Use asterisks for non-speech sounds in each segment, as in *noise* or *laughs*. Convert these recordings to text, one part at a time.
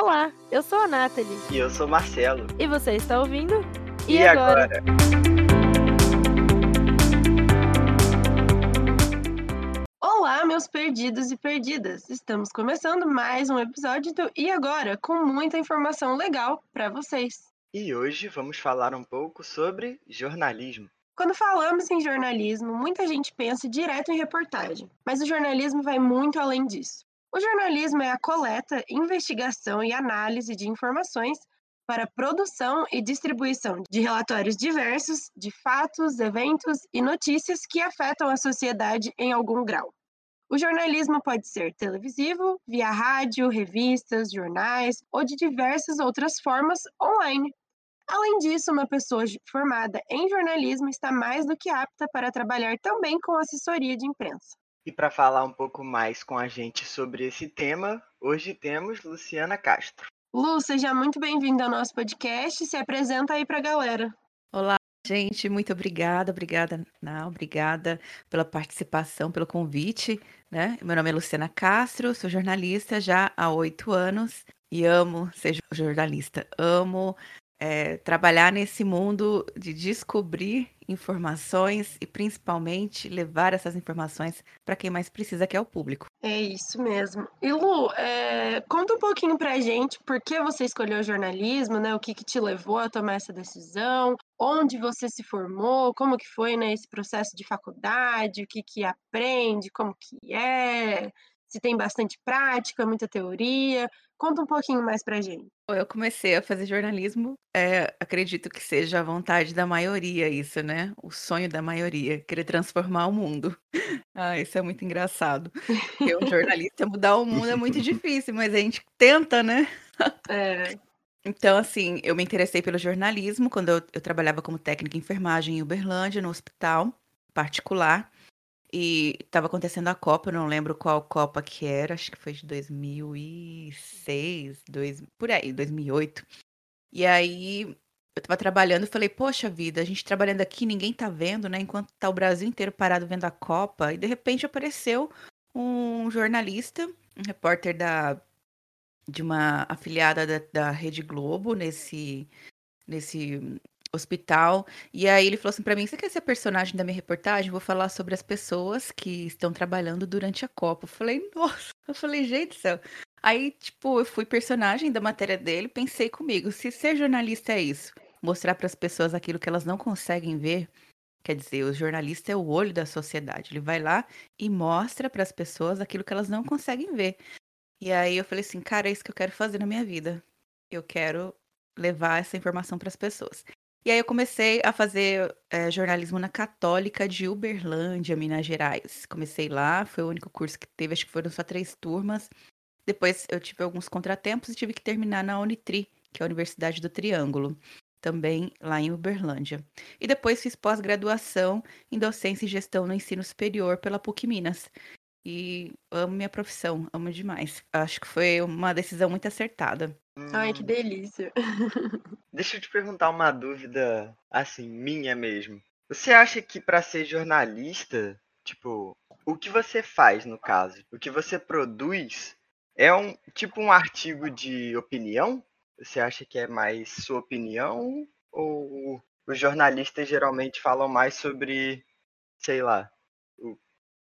Olá, eu sou a Nathalie. E eu sou o Marcelo. E você está ouvindo? E, e agora? agora? Olá, meus perdidos e perdidas! Estamos começando mais um episódio do E Agora, com muita informação legal para vocês. E hoje vamos falar um pouco sobre jornalismo. Quando falamos em jornalismo, muita gente pensa direto em reportagem, mas o jornalismo vai muito além disso. O jornalismo é a coleta, investigação e análise de informações para produção e distribuição de relatórios diversos de fatos, eventos e notícias que afetam a sociedade em algum grau. O jornalismo pode ser televisivo, via rádio, revistas, jornais ou de diversas outras formas online. Além disso, uma pessoa formada em jornalismo está mais do que apta para trabalhar também com assessoria de imprensa. E para falar um pouco mais com a gente sobre esse tema, hoje temos Luciana Castro. Lu, seja muito bem-vinda ao nosso podcast. Se apresenta aí para a galera. Olá, gente. Muito obrigada, obrigada, não, obrigada pela participação, pelo convite. Né? Meu nome é Luciana Castro, sou jornalista já há oito anos e amo ser jornalista. Amo é, trabalhar nesse mundo de descobrir informações e principalmente levar essas informações para quem mais precisa, que é o público. É isso mesmo. E Lu, é, conta um pouquinho para a gente por que você escolheu jornalismo, né? O que, que te levou a tomar essa decisão? Onde você se formou? Como que foi né, esse processo de faculdade? O que, que aprende? Como que é? Se tem bastante prática, muita teoria? Conta um pouquinho mais pra gente. Eu comecei a fazer jornalismo, é, acredito que seja a vontade da maioria isso, né? O sonho da maioria, querer transformar o mundo. *laughs* Ah, isso é muito engraçado. Porque um jornalista mudar o mundo é muito *laughs* difícil, mas a gente tenta, né? É. *laughs* Então, assim, eu me interessei pelo jornalismo quando eu, eu trabalhava como técnica em enfermagem em Uberlândia, no hospital particular. E estava acontecendo a Copa, eu não lembro qual Copa que era, acho que foi de 2006, dois, por aí, 2008. E aí eu estava trabalhando e falei, poxa vida, a gente trabalhando aqui, ninguém tá vendo, né? Enquanto tá o Brasil inteiro parado vendo a Copa. E de repente apareceu um jornalista, um repórter da, de uma afiliada da, da Rede Globo nesse, nesse hospital. E aí ele falou assim para mim: "Você quer ser personagem da minha reportagem? Vou falar sobre as pessoas que estão trabalhando durante a Copa". Eu falei: "Nossa". Eu falei: "Gente do céu". Aí, tipo, eu fui personagem da matéria dele, pensei comigo, se ser jornalista é isso, mostrar para as pessoas aquilo que elas não conseguem ver, quer dizer, o jornalista é o olho da sociedade. Ele vai lá e mostra para as pessoas aquilo que elas não conseguem ver. E aí eu falei assim, cara, é isso que eu quero fazer na minha vida. Eu quero levar essa informação para as pessoas. E aí eu comecei a fazer é, jornalismo na Católica de Uberlândia, Minas Gerais. Comecei lá, foi o único curso que teve, acho que foram só três turmas. Depois eu tive alguns contratempos e tive que terminar na Unitri, que é a Universidade do Triângulo, também lá em Uberlândia. E depois fiz pós-graduação em docência e gestão no ensino superior pela PUC Minas. E amo minha profissão, amo demais. Acho que foi uma decisão muito acertada. Ai, que hum. delícia. *laughs* Deixa eu te perguntar uma dúvida, assim, minha mesmo. Você acha que para ser jornalista, tipo, o que você faz no caso, o que você produz é um tipo um artigo de opinião? Você acha que é mais sua opinião ou os jornalistas geralmente falam mais sobre, sei lá, o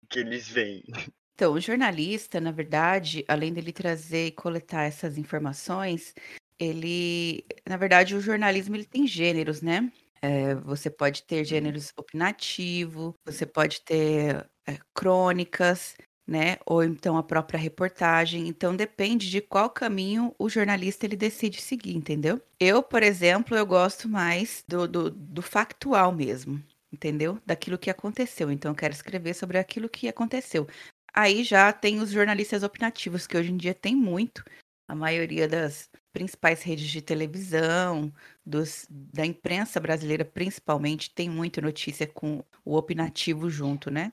que eles veem? *laughs* Então, o jornalista, na verdade, além dele trazer e coletar essas informações, ele, na verdade, o jornalismo ele tem gêneros, né? É, você pode ter gêneros opinativo, você pode ter é, crônicas, né? Ou então a própria reportagem. Então depende de qual caminho o jornalista ele decide seguir, entendeu? Eu, por exemplo, eu gosto mais do, do, do factual mesmo entendeu? Daquilo que aconteceu. Então, eu quero escrever sobre aquilo que aconteceu. Aí já tem os jornalistas opinativos, que hoje em dia tem muito. A maioria das principais redes de televisão, dos, da imprensa brasileira principalmente, tem muita notícia com o opinativo junto, né?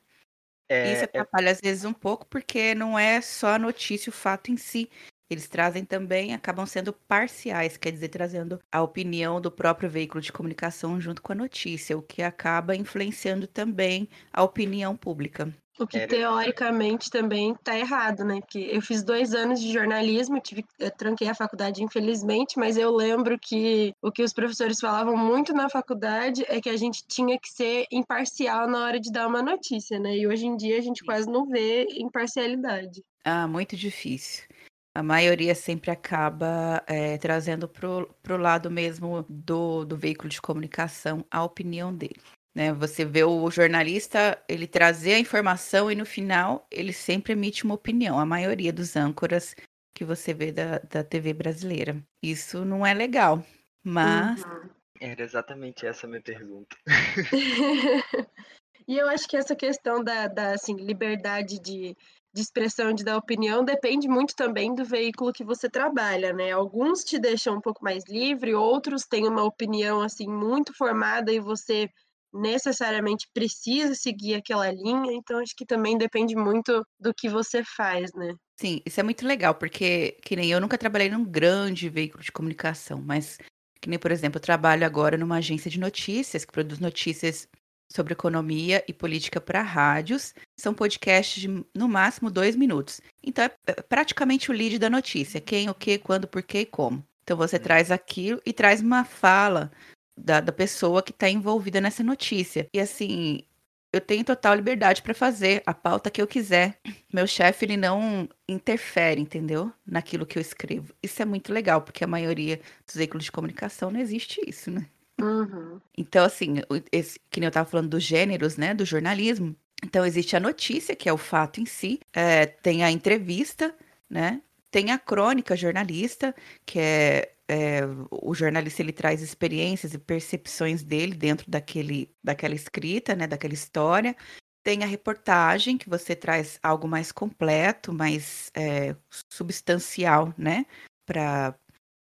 É, Isso é atrapalha é... às vezes um pouco, porque não é só a notícia, o fato em si. Eles trazem também, acabam sendo parciais, quer dizer, trazendo a opinião do próprio veículo de comunicação junto com a notícia, o que acaba influenciando também a opinião pública. O que Era... teoricamente também está errado, né? Porque eu fiz dois anos de jornalismo, tive, tranquei a faculdade, infelizmente, mas eu lembro que o que os professores falavam muito na faculdade é que a gente tinha que ser imparcial na hora de dar uma notícia, né? E hoje em dia a gente quase não vê imparcialidade. Ah, muito difícil. A maioria sempre acaba é, trazendo para o lado mesmo do, do veículo de comunicação a opinião dele. Né? Você vê o jornalista, ele trazer a informação e no final ele sempre emite uma opinião. A maioria dos âncoras que você vê da, da TV brasileira. Isso não é legal, mas... Uhum. Era exatamente essa a minha pergunta. *laughs* e eu acho que essa questão da, da assim, liberdade de, de expressão de dar opinião depende muito também do veículo que você trabalha, né? Alguns te deixam um pouco mais livre, outros têm uma opinião assim muito formada e você necessariamente precisa seguir aquela linha, então acho que também depende muito do que você faz, né? Sim, isso é muito legal, porque que nem eu nunca trabalhei num grande veículo de comunicação, mas que nem, por exemplo, eu trabalho agora numa agência de notícias que produz notícias sobre economia e política para rádios. São podcasts de no máximo dois minutos. Então é, é praticamente o lead da notícia: quem, o que, quando, por que e como. Então você hum. traz aquilo e traz uma fala da, da pessoa que está envolvida nessa notícia. E assim, eu tenho total liberdade para fazer a pauta que eu quiser. Meu chefe ele não interfere, entendeu? Naquilo que eu escrevo. Isso é muito legal, porque a maioria dos veículos de comunicação não existe isso, né? Uhum. Então, assim, esse, que nem eu estava falando dos gêneros, né? Do jornalismo. Então, existe a notícia, que é o fato em si, é, tem a entrevista, né? Tem a crônica jornalista, que é é, o jornalista ele traz experiências e percepções dele dentro daquele, daquela escrita, né, daquela história. Tem a reportagem, que você traz algo mais completo, mais é, substancial, né, pra,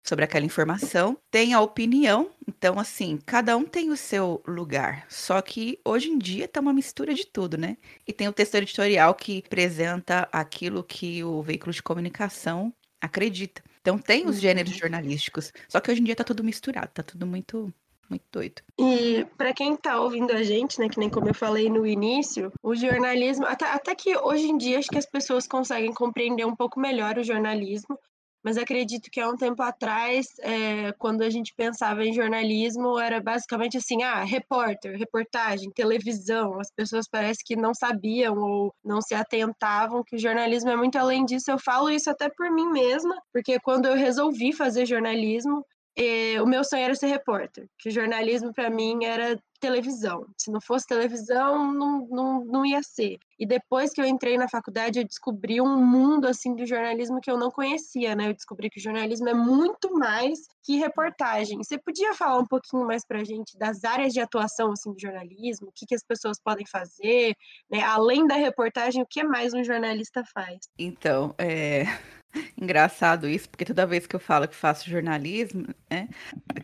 sobre aquela informação. Tem a opinião, então, assim, cada um tem o seu lugar. Só que hoje em dia tá uma mistura de tudo, né? E tem o texto editorial que apresenta aquilo que o veículo de comunicação acredita. Então tem os gêneros uhum. jornalísticos, só que hoje em dia tá tudo misturado, tá tudo muito muito doido. E para quem está ouvindo a gente, né, que nem como eu falei no início, o jornalismo, até, até que hoje em dia acho que as pessoas conseguem compreender um pouco melhor o jornalismo, mas acredito que há um tempo atrás, é, quando a gente pensava em jornalismo, era basicamente assim: ah, repórter, reportagem, televisão. As pessoas parece que não sabiam ou não se atentavam que o jornalismo é muito além disso. Eu falo isso até por mim mesma, porque quando eu resolvi fazer jornalismo, eh, o meu sonho era ser repórter, que o jornalismo para mim era televisão. Se não fosse televisão, não, não, não ia ser. E depois que eu entrei na faculdade, eu descobri um mundo assim do jornalismo que eu não conhecia, né? Eu descobri que o jornalismo é muito mais que reportagem. Você podia falar um pouquinho mais para a gente das áreas de atuação assim do jornalismo, o que, que as pessoas podem fazer, né? Além da reportagem, o que mais um jornalista faz? Então, é *laughs* Engraçado isso, porque toda vez que eu falo que faço jornalismo, né,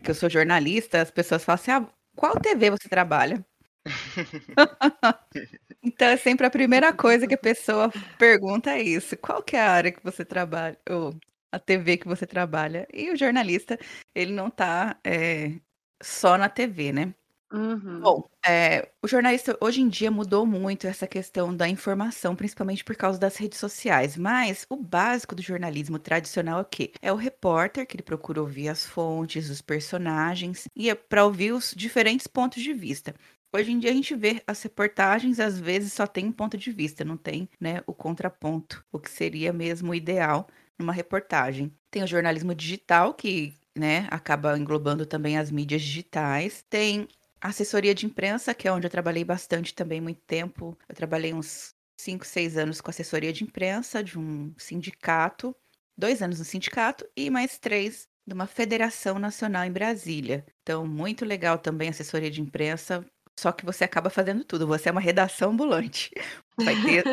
que eu sou jornalista, as pessoas falam assim: ah, qual TV você trabalha? *laughs* então é sempre a primeira coisa que a pessoa pergunta é isso: qual que é a área que você trabalha, ou a TV que você trabalha? E o jornalista, ele não está é, só na TV, né? Uhum. Bom, é, o jornalista hoje em dia mudou muito essa questão da informação, principalmente por causa das redes sociais. Mas o básico do jornalismo tradicional é o quê? É o repórter que ele procura ouvir as fontes, os personagens e é para ouvir os diferentes pontos de vista. Hoje em dia a gente vê as reportagens, às vezes só tem um ponto de vista, não tem né, o contraponto, o que seria mesmo ideal numa reportagem. Tem o jornalismo digital, que né, acaba englobando também as mídias digitais. Tem assessoria de imprensa, que é onde eu trabalhei bastante também, muito tempo. Eu trabalhei uns 5, 6 anos com assessoria de imprensa de um sindicato, dois anos no sindicato e mais três de uma federação nacional em Brasília. Então, muito legal também assessoria de imprensa, só que você acaba fazendo tudo, você é uma redação ambulante. *laughs* Vai ter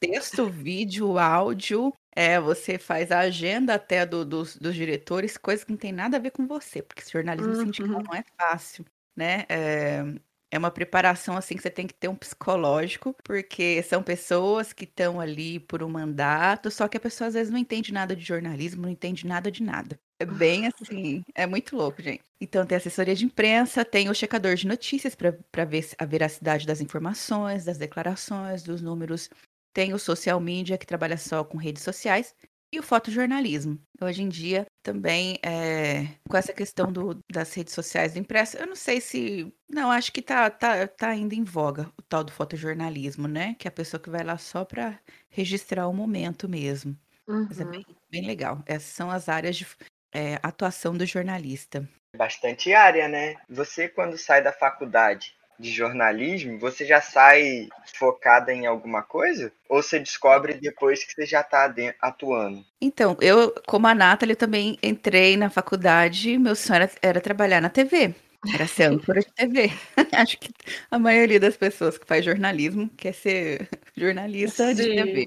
texto, vídeo, áudio, é, você faz a agenda até do, dos, dos diretores, coisa que não tem nada a ver com você, porque jornalismo uhum. sindical não é fácil né? É, É uma preparação assim que você tem que ter um psicológico, porque são pessoas que estão ali por um mandato, só que a pessoa às vezes não entende nada de jornalismo, não entende nada de nada. É bem assim, é muito louco, gente. Então tem assessoria de imprensa, tem o checador de notícias para ver a veracidade das informações, das declarações, dos números. Tem o social media, que trabalha só com redes sociais, e o fotojornalismo. Hoje em dia, também, é, com essa questão do, das redes sociais do impresso, eu não sei se. Não, acho que tá, tá, tá ainda em voga o tal do fotojornalismo, né? Que é a pessoa que vai lá só para registrar o momento mesmo. Uhum. Mas é bem, bem legal. Essas são as áreas de é, atuação do jornalista. Bastante área, né? Você, quando sai da faculdade, de jornalismo, você já sai focada em alguma coisa? Ou você descobre depois que você já está atuando? Então, eu, como a Nathalie, também entrei na faculdade, meu sonho era, era trabalhar na TV. Era ser âncora de TV. *laughs* Acho que a maioria das pessoas que faz jornalismo quer ser jornalista Sim. de TV.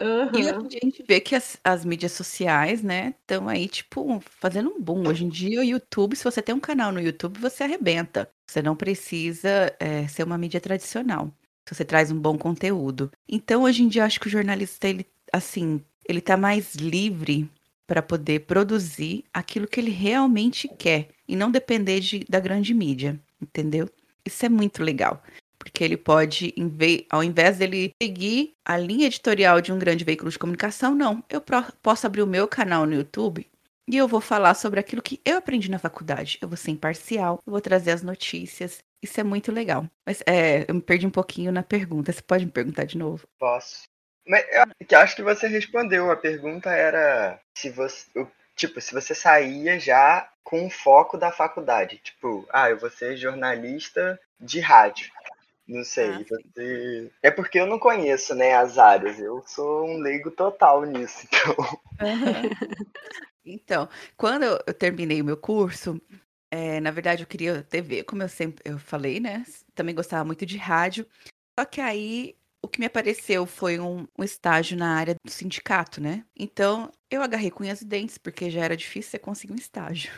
Uhum. E a gente vê que as, as mídias sociais, né, estão aí, tipo, fazendo um boom. Hoje em dia, o YouTube, se você tem um canal no YouTube, você arrebenta. Você não precisa é, ser uma mídia tradicional. Se você traz um bom conteúdo. Então, hoje em dia, eu acho que o jornalista, ele, assim, ele tá mais livre para poder produzir aquilo que ele realmente quer e não depender de, da grande mídia, entendeu? Isso é muito legal porque ele pode, ao invés dele seguir a linha editorial de um grande veículo de comunicação, não, eu posso abrir o meu canal no YouTube e eu vou falar sobre aquilo que eu aprendi na faculdade. Eu vou ser imparcial, eu vou trazer as notícias. Isso é muito legal. Mas é, eu me perdi um pouquinho na pergunta. Você pode me perguntar de novo? Posso. Mas eu acho que você respondeu. A pergunta era se você. Tipo, se você saía já com o foco da faculdade. Tipo, ah, eu vou ser jornalista de rádio. Não sei, ah, você... É porque eu não conheço, né, as áreas. Eu sou um leigo total nisso, *laughs* então. Uhum. Então, quando eu terminei o meu curso, é, na verdade eu queria TV, como eu sempre eu falei, né? Também gostava muito de rádio. Só que aí o que me apareceu foi um, um, estágio na área do sindicato, né? Então eu agarrei com unhas e dentes, porque já era difícil você conseguir um estágio.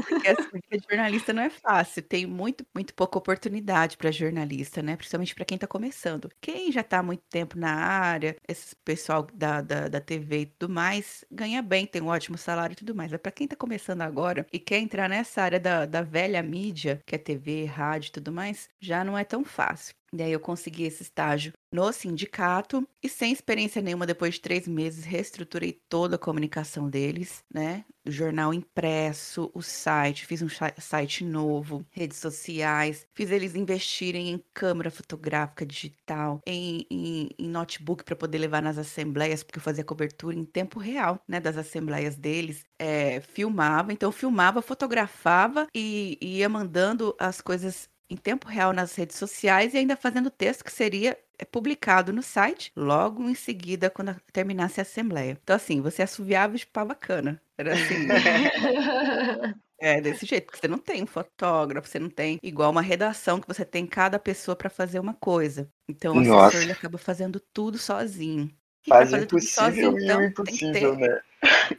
Porque, assim, porque jornalista não é fácil, tem muito, muito pouca oportunidade para jornalista, né? Principalmente para quem está começando. Quem já está há muito tempo na área, esse pessoal da, da, da TV e tudo mais, ganha bem, tem um ótimo salário e tudo mais. Mas para quem está começando agora e quer entrar nessa área da, da velha mídia, que é TV, rádio e tudo mais, já não é tão fácil. Daí eu consegui esse estágio no sindicato e sem experiência nenhuma, depois de três meses, reestruturei toda a comunicação deles, né? O jornal impresso, o site, fiz um site novo, redes sociais, fiz eles investirem em câmera fotográfica digital, em, em, em notebook para poder levar nas assembleias, porque eu fazia cobertura em tempo real, né? Das assembleias deles, é, filmava, então filmava, fotografava e, e ia mandando as coisas em tempo real nas redes sociais e ainda fazendo texto que seria é, publicado no site logo em seguida, quando terminasse a assembleia. Então, assim, você assoviava e chupava cana. Era assim. *laughs* É, desse jeito, porque você não tem um fotógrafo, você não tem igual uma redação que você tem cada pessoa para fazer uma coisa. Então o assessor ele acaba fazendo tudo sozinho. Faz o impossível sozinho, e então, impossível, ter... né?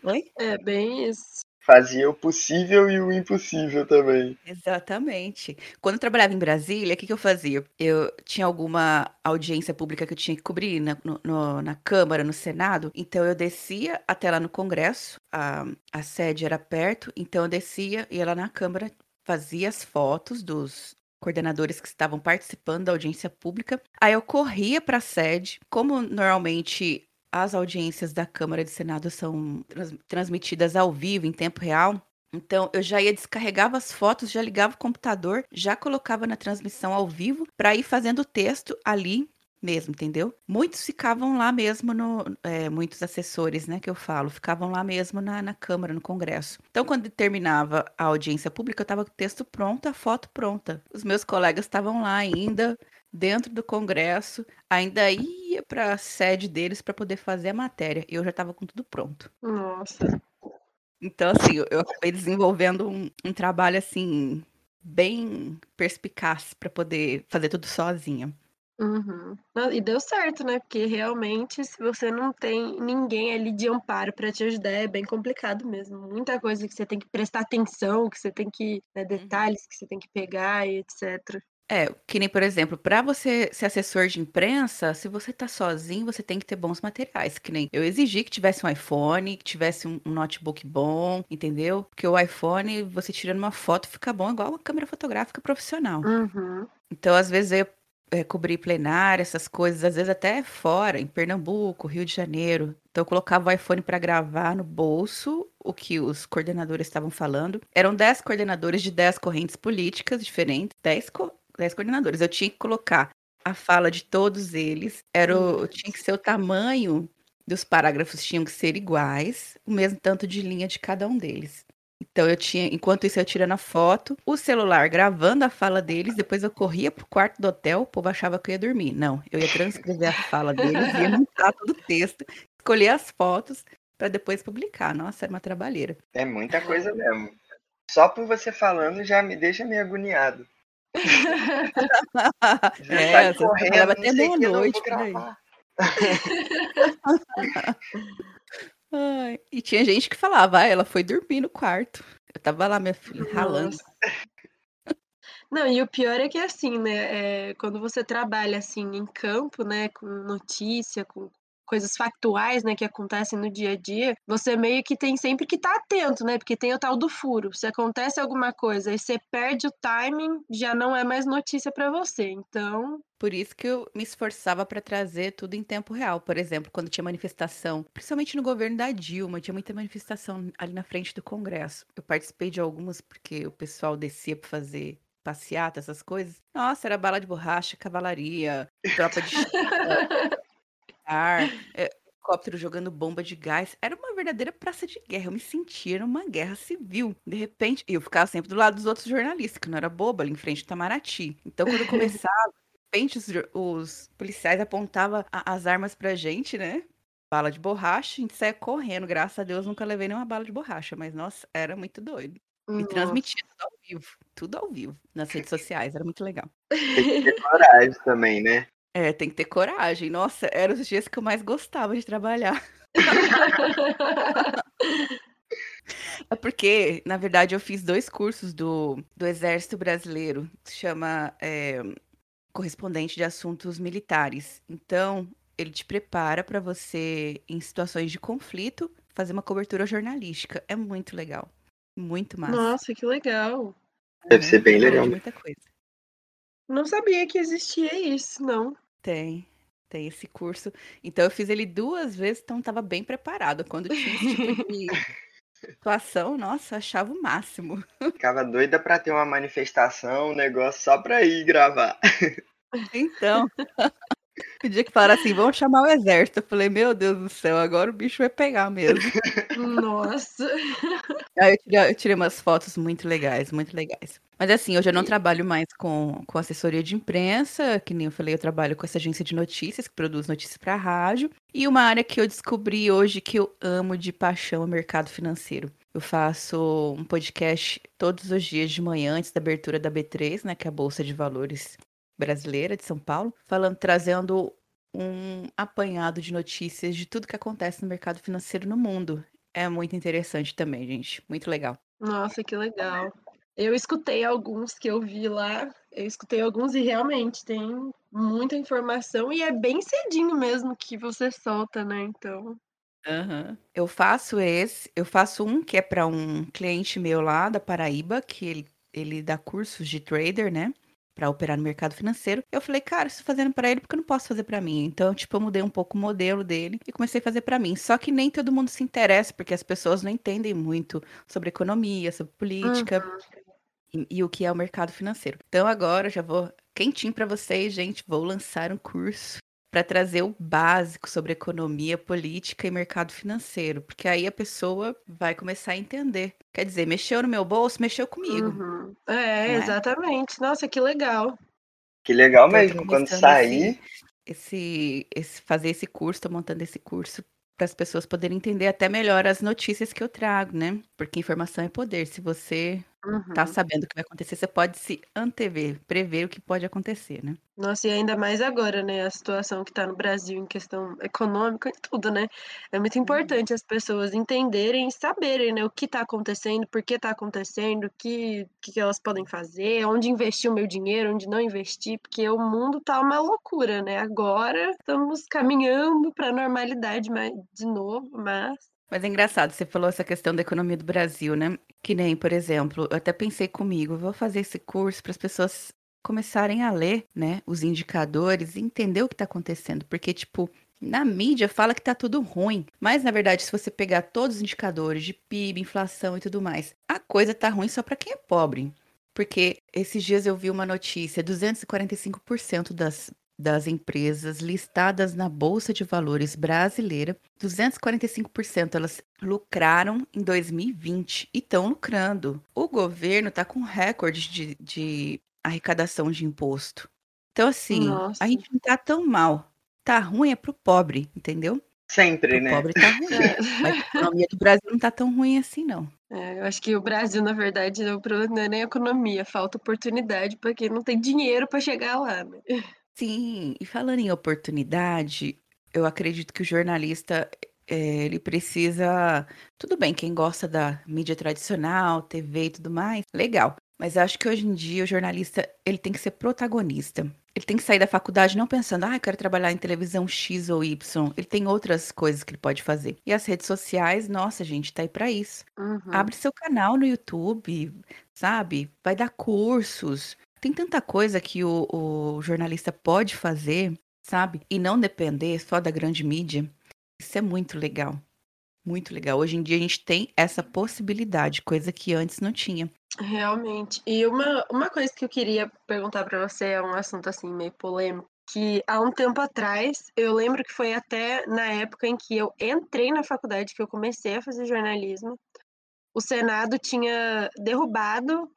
Oi? É bem isso fazia o possível e o impossível também. Exatamente. Quando eu trabalhava em Brasília, o que, que eu fazia? Eu tinha alguma audiência pública que eu tinha que cobrir na, no, na Câmara, no Senado, então eu descia até lá no Congresso, a, a sede era perto, então eu descia, ia lá na Câmara, fazia as fotos dos coordenadores que estavam participando da audiência pública. Aí eu corria para a sede, como normalmente as audiências da Câmara e do Senado são trans transmitidas ao vivo, em tempo real. Então, eu já ia descarregava as fotos, já ligava o computador, já colocava na transmissão ao vivo para ir fazendo o texto ali mesmo, entendeu? Muitos ficavam lá mesmo, no, é, muitos assessores, né, que eu falo, ficavam lá mesmo na, na Câmara, no Congresso. Então, quando terminava a audiência pública, eu estava com o texto pronto, a foto pronta. Os meus colegas estavam lá ainda, dentro do Congresso, ainda ia para a sede deles para poder fazer a matéria. E eu já estava com tudo pronto. Nossa. Então, assim, eu acabei desenvolvendo um, um trabalho, assim, bem perspicaz para poder fazer tudo sozinha. Uhum. E deu certo, né? Porque realmente, se você não tem ninguém ali de amparo para te ajudar, é bem complicado mesmo. Muita coisa que você tem que prestar atenção, que você tem que, né, Uhum. detalhes que você tem que pegar e etc. É, que nem, por exemplo, para você ser assessor de imprensa, se você tá sozinho, você tem que ter bons materiais. Que nem eu exigi que tivesse um iPhone, que tivesse um, notebook bom, entendeu? Porque o iPhone, você tirando uma foto, fica bom igual uma câmera fotográfica profissional. Uhum. Então, às vezes, eu é, cobrir plenária, essas coisas, às vezes até fora, em Pernambuco, Rio de Janeiro. Então, eu colocava o iPhone para gravar no bolso o que os coordenadores estavam falando. Eram 10 coordenadores de 10 correntes políticas diferentes, 10, co 10 coordenadores. Eu tinha que colocar a fala de todos eles, era o, tinha que ser o tamanho dos parágrafos, tinham que ser iguais, o mesmo tanto de linha de cada um deles. Então eu tinha, enquanto isso eu tirando a foto, o celular gravando a fala deles, depois eu corria pro quarto do hotel, o povo achava que eu ia dormir. Não, eu ia transcrever a fala deles, ia montar todo o texto, escolher as fotos para depois publicar. Nossa, era uma trabalheira. É muita coisa mesmo. Só por você falando já me deixa meio agoniado. É, eu correndo, não até aí. gravar. Ai, e tinha gente que falava, ah, ela foi dormir no quarto. Eu tava lá, minha filha, ralando. Nossa. Não, e o pior é que é assim, né? é, quando você trabalha assim em campo, né, com notícia, com coisas factuais, né, que acontecem no dia a dia, você meio que tem sempre que estar atento, né? Porque tem o tal do furo. Se acontece alguma coisa e você perde o timing, já não é mais notícia para você. Então, Por isso que eu me esforçava para trazer tudo em tempo real. Por exemplo, quando tinha manifestação, principalmente no governo da Dilma, tinha muita manifestação ali na frente do Congresso. Eu participei de algumas porque o pessoal descia para fazer passeata, essas coisas. Nossa, era bala de borracha, cavalaria, tropa de *laughs* ar, é, helicóptero jogando bomba de gás. Era uma verdadeira praça de guerra. Eu me sentia numa guerra civil. De repente, e eu ficava sempre do lado dos outros jornalistas, que não era boba, ali em frente do Itamaraty. Então, quando começava, de repente, os, os policiais apontavam a- as armas pra gente, né? Bala de borracha, a gente saia correndo. Graças a Deus, nunca levei nenhuma bala de borracha. Mas, nossa, era muito doido. E transmitia tudo ao vivo. Tudo ao vivo. Nas redes *laughs* sociais. Era muito legal. Tem que ter coragem também, né? É, tem que ter coragem. Nossa, eram os dias que eu mais gostava de trabalhar. *laughs* É porque, na verdade, eu fiz dois cursos do, do Exército Brasileiro, chama é, Correspondente de Assuntos Militares. Então, ele te prepara para você, em situações de conflito, fazer uma cobertura jornalística. É muito legal. Muito massa. Nossa, que legal. Deve ser bem legal. Muita coisa. Não sabia que existia isso, não. Tem, tem esse curso. Então eu fiz ele duas vezes, então estava bem preparado. Quando tinha esse tipo de *laughs* situação, nossa, achava o máximo. *laughs* Ficava doida pra ter uma manifestação, um negócio só pra ir gravar. Então, o dia que falaram assim, vamos chamar o exército, eu falei, meu Deus do céu, agora o bicho vai pegar mesmo. Nossa. *laughs* Aí eu tirei, eu tirei umas fotos muito legais, muito legais. Mas assim, hoje eu não trabalho mais com, com assessoria de imprensa, que nem eu falei, eu trabalho com essa agência de notícias, que produz notícias para rádio. E uma área que eu descobri hoje que eu amo de paixão é o mercado financeiro. Eu faço um podcast todos os dias de manhã, antes da abertura da B3, né, que é a Bolsa de Valores brasileira de São Paulo, falando, trazendo um apanhado de notícias de tudo que acontece no mercado financeiro no mundo. É muito interessante também, gente. Muito legal. Nossa, que legal. Eu escutei alguns que eu vi lá. Eu escutei alguns e realmente tem muita informação e é bem cedinho mesmo que você solta, né? Então. Aham. Eu faço esse, eu faço um que é para um cliente meu lá da Paraíba, que ele, ele dá cursos de trader, né? Pra operar no mercado financeiro. Eu falei, cara, estou fazendo para ele porque eu não posso fazer para mim. Então, tipo, eu mudei um pouco o modelo dele e comecei a fazer para mim. Só que nem todo mundo se interessa, porque as pessoas não entendem muito sobre economia, sobre política e, e o que é o mercado financeiro. Então, agora eu já vou quentinho para vocês, gente. Vou lançar um curso para trazer o básico sobre economia, política e mercado financeiro, porque aí a pessoa vai começar a entender. Quer dizer, mexeu no meu bolso, mexeu comigo. Uhum. É, Não é? exatamente. Nossa, que legal. Que legal Então, tô mesmo. Quando sair, esse, esse, fazer esse curso, tô montando esse curso para as pessoas poderem entender até melhor as notícias que eu trago, né? Porque informação é poder. Se você tá Uhum. sabendo o que vai acontecer, você pode se antever, prever o que pode acontecer, né? Nossa, e ainda mais agora, né? A situação que tá no Brasil em questão econômica e tudo, né? É muito Uhum. importante as pessoas entenderem e saberem, né, o que tá acontecendo, por que tá acontecendo, o que, que que elas podem fazer, onde investir o meu dinheiro, onde não investir, porque o mundo tá uma loucura, né? Agora estamos caminhando para a normalidade de novo, mas. Mas é engraçado, você falou essa questão da economia do Brasil, né? Que nem, por exemplo, eu até pensei comigo, vou fazer esse curso para as pessoas começarem a ler, né, os indicadores e entender o que está acontecendo, porque tipo, na mídia fala que tá tudo ruim, mas na verdade, se você pegar todos os indicadores de PIB, inflação e tudo mais, a coisa tá ruim só para quem é pobre. Porque esses dias eu vi uma notícia, 245% das das empresas listadas na Bolsa de Valores brasileira, 245% elas lucraram em 2020 e estão lucrando. O governo está com recorde de, de arrecadação de imposto. Então, assim, Nossa. a gente não tá tão mal. Tá ruim é pro pobre, entendeu? Sempre, Pro né? pobre tá ruim. É. Mas a economia do Brasil não tá tão ruim assim, não. É, eu acho que o Brasil, na verdade, não não é nem economia, falta oportunidade para quem não tem dinheiro para chegar lá, né? Sim, e falando em oportunidade, eu acredito que o jornalista, eh, ele precisa. Tudo bem, quem gosta da mídia tradicional, TV e tudo mais, legal. Mas acho que hoje em dia o jornalista, ele tem que ser protagonista. Ele tem que sair da faculdade não pensando, ah, eu quero trabalhar em televisão X ou Y. Ele tem outras coisas que ele pode fazer. E as redes sociais, nossa, gente, tá aí pra isso. Uhum. Abre seu canal no YouTube, sabe? Vai dar cursos. Tem tanta coisa que o, o jornalista pode fazer, sabe? E não depender só da grande mídia. Isso é muito legal. Muito legal. Hoje em dia a gente tem essa possibilidade, coisa que antes não tinha. Realmente. E uma, uma coisa que eu queria perguntar para você é um assunto assim meio polêmico, que há um tempo atrás, eu lembro que foi até na época em que eu entrei na faculdade que eu comecei a fazer jornalismo, o Senado tinha derrubado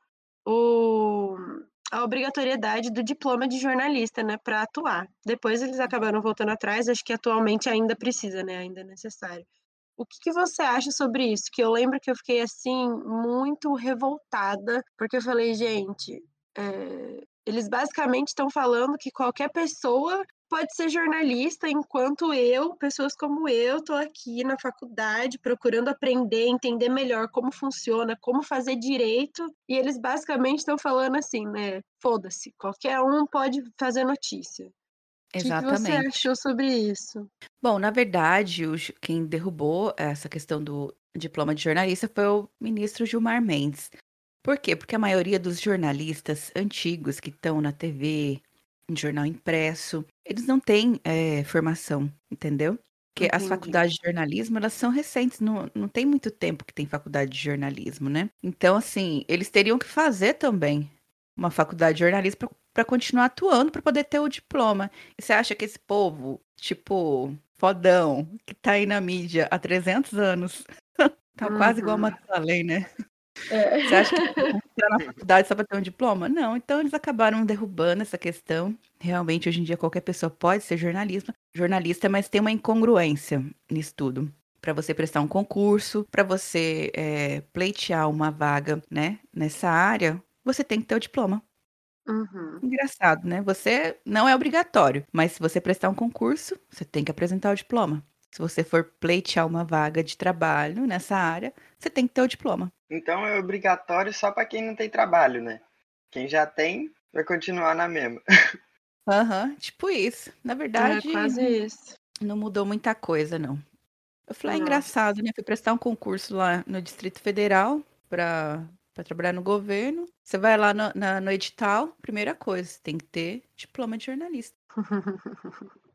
o, a obrigatoriedade do diploma de jornalista, né, para atuar. Depois eles acabaram voltando atrás, acho que atualmente ainda precisa, né, ainda é necessário. O que, que você acha sobre isso? Que eu lembro que eu fiquei assim muito revoltada, porque eu falei, gente, é, eles basicamente estão falando que qualquer pessoa pode ser jornalista, enquanto eu, pessoas como eu, tô aqui na faculdade procurando aprender, entender melhor como funciona, como fazer direito, e eles basicamente estão falando assim, né? Foda-se, qualquer um pode fazer notícia. O que, que você Exatamente. achou sobre isso? Bom, na verdade, quem derrubou essa questão do diploma de jornalista foi o ministro Gilmar Mendes. Por quê? Porque a maioria dos jornalistas antigos que estão na TV, em jornal impresso, eles não têm eh, formação, entendeu? Porque as Entendi. faculdades de jornalismo, elas são recentes, não, não tem muito tempo que tem faculdade de jornalismo, né? Então, assim, eles teriam que fazer também uma faculdade de jornalismo para continuar atuando, para poder ter o diploma. E você acha que esse povo, tipo, fodão, que tá aí na mídia há 300 anos, *laughs* tá quase igual a Uhum. Matusalém, né? É. Você acha que *laughs* entrar na faculdade só para ter um diploma? Não, então eles acabaram derrubando essa questão. Realmente, hoje em dia, qualquer pessoa pode ser jornalista, jornalista, mas tem uma incongruência nisso tudo. Para você prestar um concurso, para você eh, pleitear uma vaga, né, nessa área, você tem que ter o diploma. Uhum. Engraçado, né? Você não é obrigatório, mas se você prestar um concurso, você tem que apresentar o diploma. Se você for pleitear uma vaga de trabalho nessa área, você tem que ter o diploma. Então é obrigatório só pra quem não tem trabalho, né? Quem já tem, vai continuar na mesma. *laughs* Aham, tipo isso. Na É verdade, quase isso. não mudou muita coisa, não. Eu falei, ah, Nossa. engraçado, né? Fui prestar um concurso lá no Distrito Federal para para trabalhar no governo. Você vai lá no, na- no edital, primeira coisa, você tem que ter diploma de jornalista. *laughs*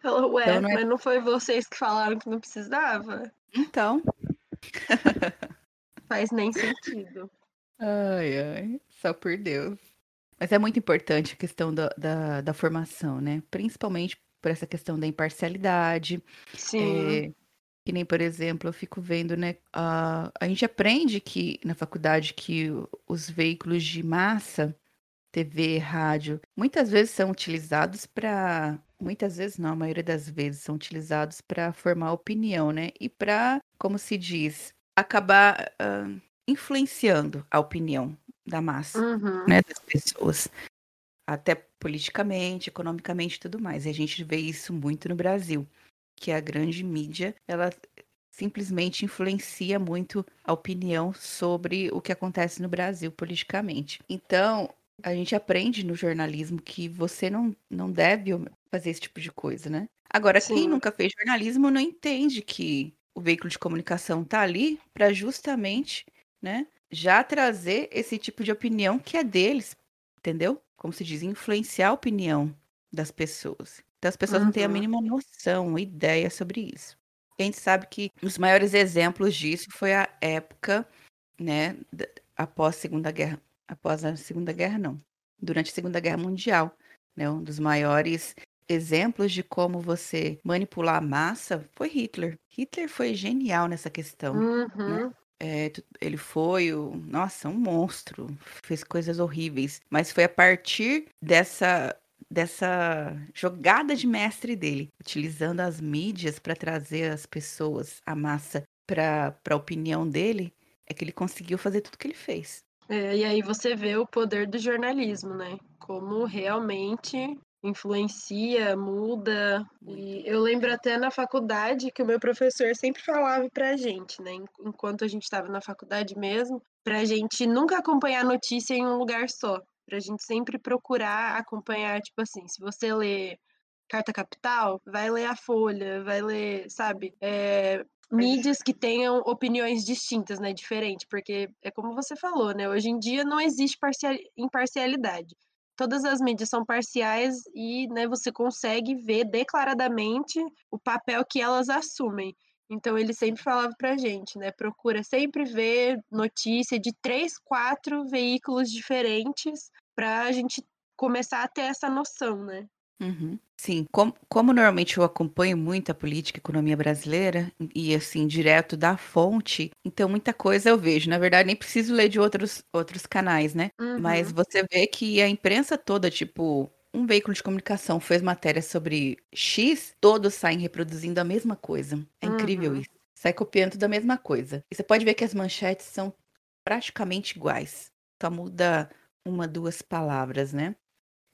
Falou, ué, Então não é- mas não foi vocês que falaram que não precisava? Então, *laughs* Faz nem sentido. Ai, ai, só por Deus. Mas é muito importante a questão da, da, da formação, né? Principalmente por essa questão da imparcialidade. Sim. é, que nem, por exemplo, eu fico vendo, né? A, a gente aprende que na faculdade que os veículos de massa, TV, rádio, muitas vezes são utilizados para. Muitas vezes não, a maioria das vezes são utilizados para formar opinião, né? E para, como se diz, acabar ah, influenciando a opinião da massa, Uhum. né, das pessoas, até politicamente, economicamente e tudo mais. E a gente vê isso muito no Brasil, que a grande mídia, ela simplesmente influencia muito a opinião sobre o que acontece no Brasil politicamente. Então, a gente aprende no jornalismo que você não, não deve fazer esse tipo de coisa, né? Agora, quem Sim. nunca fez jornalismo não entende que o veículo de comunicação tá ali para justamente, né, já trazer esse tipo de opinião que é deles, entendeu? Como se diz, influenciar a opinião das pessoas. Então as pessoas não têm a Uhum. mínima noção, ideia sobre isso. E a gente sabe que os maiores exemplos disso foi a época, né, após a Segunda Guerra, após a Segunda Guerra não, durante a Segunda Guerra Mundial, né, um dos maiores exemplos de como você manipular a massa foi Hitler. Hitler foi genial nessa questão. Uhum. É, tu- ele foi, o, nossa, um monstro, fez coisas horríveis, mas foi a partir dessa dessa jogada de mestre dele, utilizando as mídias para trazer as pessoas, a massa, para a opinião dele, é que ele conseguiu fazer tudo que ele fez. É, e aí você vê o poder do jornalismo, né? Como realmente influencia, muda. E eu lembro até na faculdade que o meu professor sempre falava pra gente, né? en- Enquanto a gente estava na faculdade mesmo, pra gente nunca acompanhar a notícia em um lugar só. Pra gente sempre procurar acompanhar, tipo assim, se você lê Carta Capital, vai ler a Folha, vai ler, sabe? É, mídias que tenham opiniões distintas, né? Diferente, porque é como você falou, né? Hoje em dia não existe parcial- imparcialidade. Todas as mídias são parciais e né, você consegue ver declaradamente o papel que elas assumem. Então ele sempre falava pra gente, né? Procura sempre ver notícia de três, quatro veículos diferentes para a gente começar a ter essa noção, né? Uhum. Sim, como, como normalmente eu acompanho muito a política e economia brasileira, e assim, direto da fonte, então muita coisa eu vejo. Na verdade, nem preciso ler de outros, outros canais, né? Mas Uhum. você vê que a imprensa toda, tipo, um veículo de comunicação fez matéria sobre X, todos saem reproduzindo a mesma coisa. É incrível Uhum. isso. Sai copiando da mesma coisa. E você pode ver que as manchetes são praticamente iguais. Só muda uma, duas palavras, né?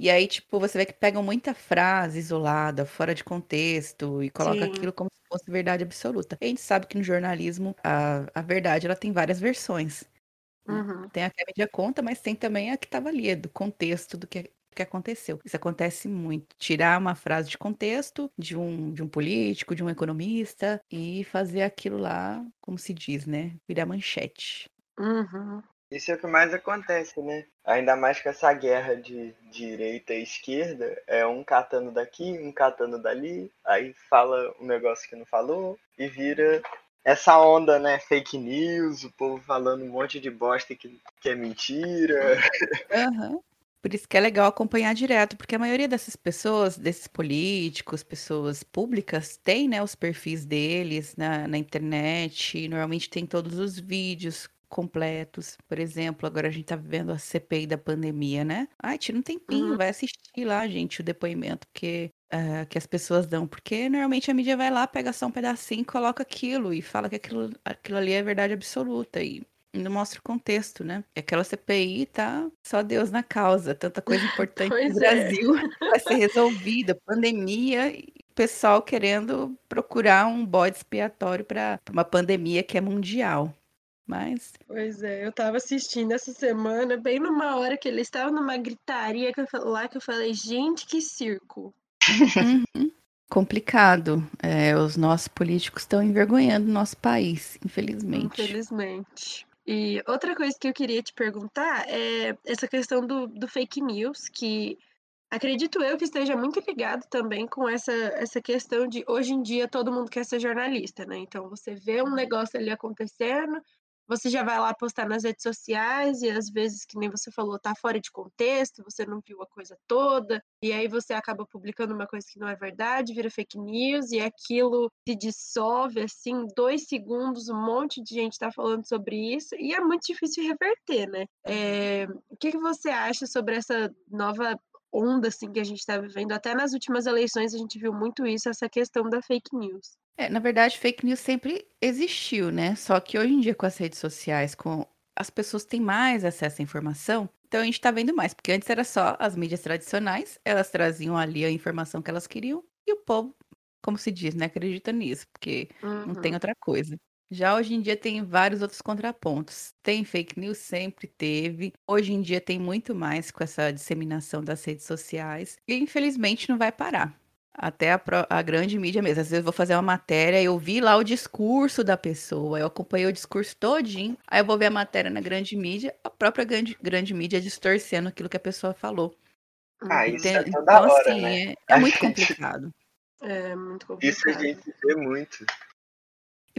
E aí, tipo, você vê que pegam muita frase isolada, fora de contexto, e coloca Sim. aquilo como se fosse verdade absoluta. E a gente sabe que no jornalismo a, a verdade ela tem várias versões. Uhum. Tem a que a mídia conta, mas tem também a que estava ali, do contexto do que, que aconteceu. Isso acontece muito. Tirar uma frase de contexto de um, de um político, de um economista, e fazer aquilo lá, como se diz, né? Virar manchete. Uhum. Isso é o que mais acontece, né? Ainda mais com essa guerra de direita e esquerda, é um catando daqui, um catando dali, aí fala um negócio que não falou e vira essa onda, né? Fake news, o povo falando um monte de bosta que, que é mentira. Aham. Por isso que é legal acompanhar direto, porque a maioria dessas pessoas, desses políticos, pessoas públicas, tem, né, os perfis deles na, na internet, normalmente tem todos os vídeos completos. Por exemplo, agora a gente tá vivendo a CPI da pandemia, né? Ai, tira um tempinho, Uhum. vai assistir lá, gente, o depoimento que, ah, que as pessoas dão, porque normalmente a mídia vai lá, pega só um pedacinho, coloca aquilo e fala que aquilo, aquilo ali é verdade absoluta. E não mostra o contexto, né? E aquela CPI tá só Deus na causa. Tanta coisa *laughs* importante no é. Brasil vai ser resolvida. Pandemia pessoal querendo procurar um bode expiatório para uma pandemia que é mundial. Mas, Pois é, eu tava assistindo essa semana, bem numa hora que ele estava numa gritaria que eu, lá que eu falei, gente, que circo. uhum, complicado. É, os nossos políticos estão envergonhando o nosso país, infelizmente. Infelizmente. E outra coisa que eu queria te perguntar é essa questão do, do fake news, que acredito eu que esteja muito ligado também com essa, essa questão de hoje em dia todo mundo quer ser jornalista, né? Então você vê um negócio ali acontecendo, você já vai lá postar nas redes sociais e às vezes, que nem você falou, tá fora de contexto, você não viu a coisa toda, e aí você acaba publicando uma coisa que não é verdade, vira fake news, e aquilo se dissolve assim, em dois segundos, um monte de gente tá falando sobre isso, e é muito difícil reverter, né? É, o que, que você acha sobre essa nova onda assim que a gente está vivendo? Até nas últimas eleições a gente viu muito isso, essa questão da fake news. É, na verdade, fake news sempre existiu, né? Só que hoje em dia, com as redes sociais, com as pessoas têm mais acesso à informação, então a gente está vendo mais, porque antes era só as mídias tradicionais, elas traziam ali a informação que elas queriam e o povo, como se diz, né, acredita nisso, porque uhum. não tem uhum. outra coisa. Já hoje em dia tem vários outros contrapontos. Tem fake news, sempre teve. Hoje em dia tem muito mais com essa disseminação das redes sociais. E infelizmente não vai parar. Até a, pro, a, grande mídia mesmo. Às vezes eu vou fazer uma matéria, eu vi lá o discurso da pessoa, eu acompanhei o discurso todinho, aí eu vou ver a matéria na grande mídia, a própria grande, grande mídia distorcendo aquilo que a pessoa falou. Ah, isso é toda então, hora, assim, né? é, é muito gente... complicado. É muito complicado. Isso a gente vê muito.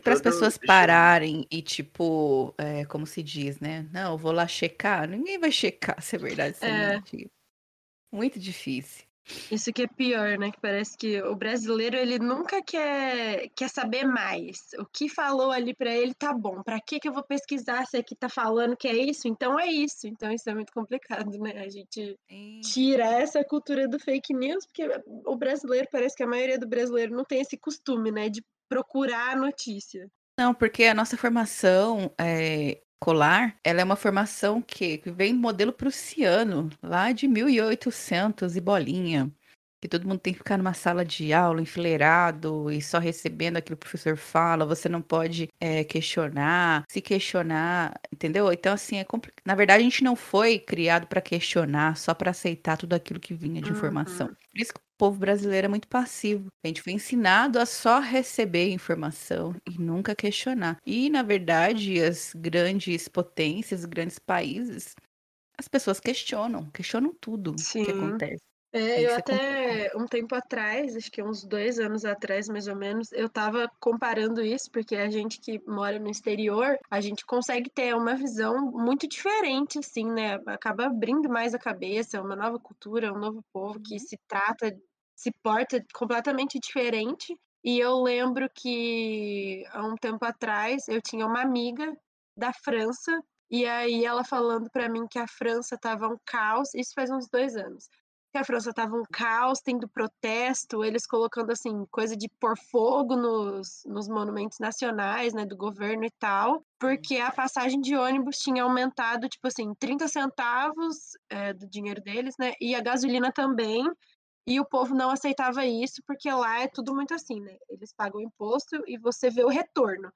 E para as pessoas pararem e, tipo, é, como se diz, né? Não, eu vou lá checar. Ninguém vai checar se é verdade, se é, é mentira. Muito difícil. Isso que é pior, né? Que parece que o brasileiro ele nunca quer, quer saber mais. O que falou ali para ele tá bom. Para que que eu vou pesquisar se aqui tá falando que é isso? Então é isso. Então isso é muito complicado, né? A gente tira essa cultura do fake news porque o brasileiro parece que a maioria do brasileiro não tem esse costume, né, de procurar a notícia. Não, porque a nossa formação é, escolar, ela é uma formação que, que vem modelo prussiano, lá de 1800 e bolinha que todo mundo tem que ficar numa sala de aula enfileirado e só recebendo aquilo que o professor fala, você não pode é, questionar, se questionar, entendeu? Então, assim, é compl... na verdade, a gente não foi criado para questionar, só para aceitar tudo aquilo que vinha de informação. Uhum. Por isso que povo brasileiro é muito passivo. A gente foi ensinado a só receber informação e nunca questionar. E, na verdade, as grandes potências, os grandes países, as pessoas questionam, questionam tudo Sim. que acontece. É, eu até um tempo atrás, acho que uns dois anos atrás, mais ou menos, eu tava comparando isso, porque a gente que mora no exterior, a gente consegue ter uma visão muito diferente, assim, né? Acaba abrindo mais a cabeça, é uma nova cultura, um novo povo que uhum. se trata, se porta completamente diferente. E eu lembro que há um tempo atrás eu tinha uma amiga da França, e aí ela falando para mim que a França tava um caos, isso faz uns dois anos que a França estava um caos, tendo protesto, eles colocando assim coisa de pôr fogo nos, nos monumentos nacionais, né, do governo e tal, porque a passagem de ônibus tinha aumentado, tipo assim, 30 centavos é, do dinheiro deles, né, e a gasolina também, e o povo não aceitava isso, porque lá é tudo muito assim, né, eles pagam imposto e você vê o retorno.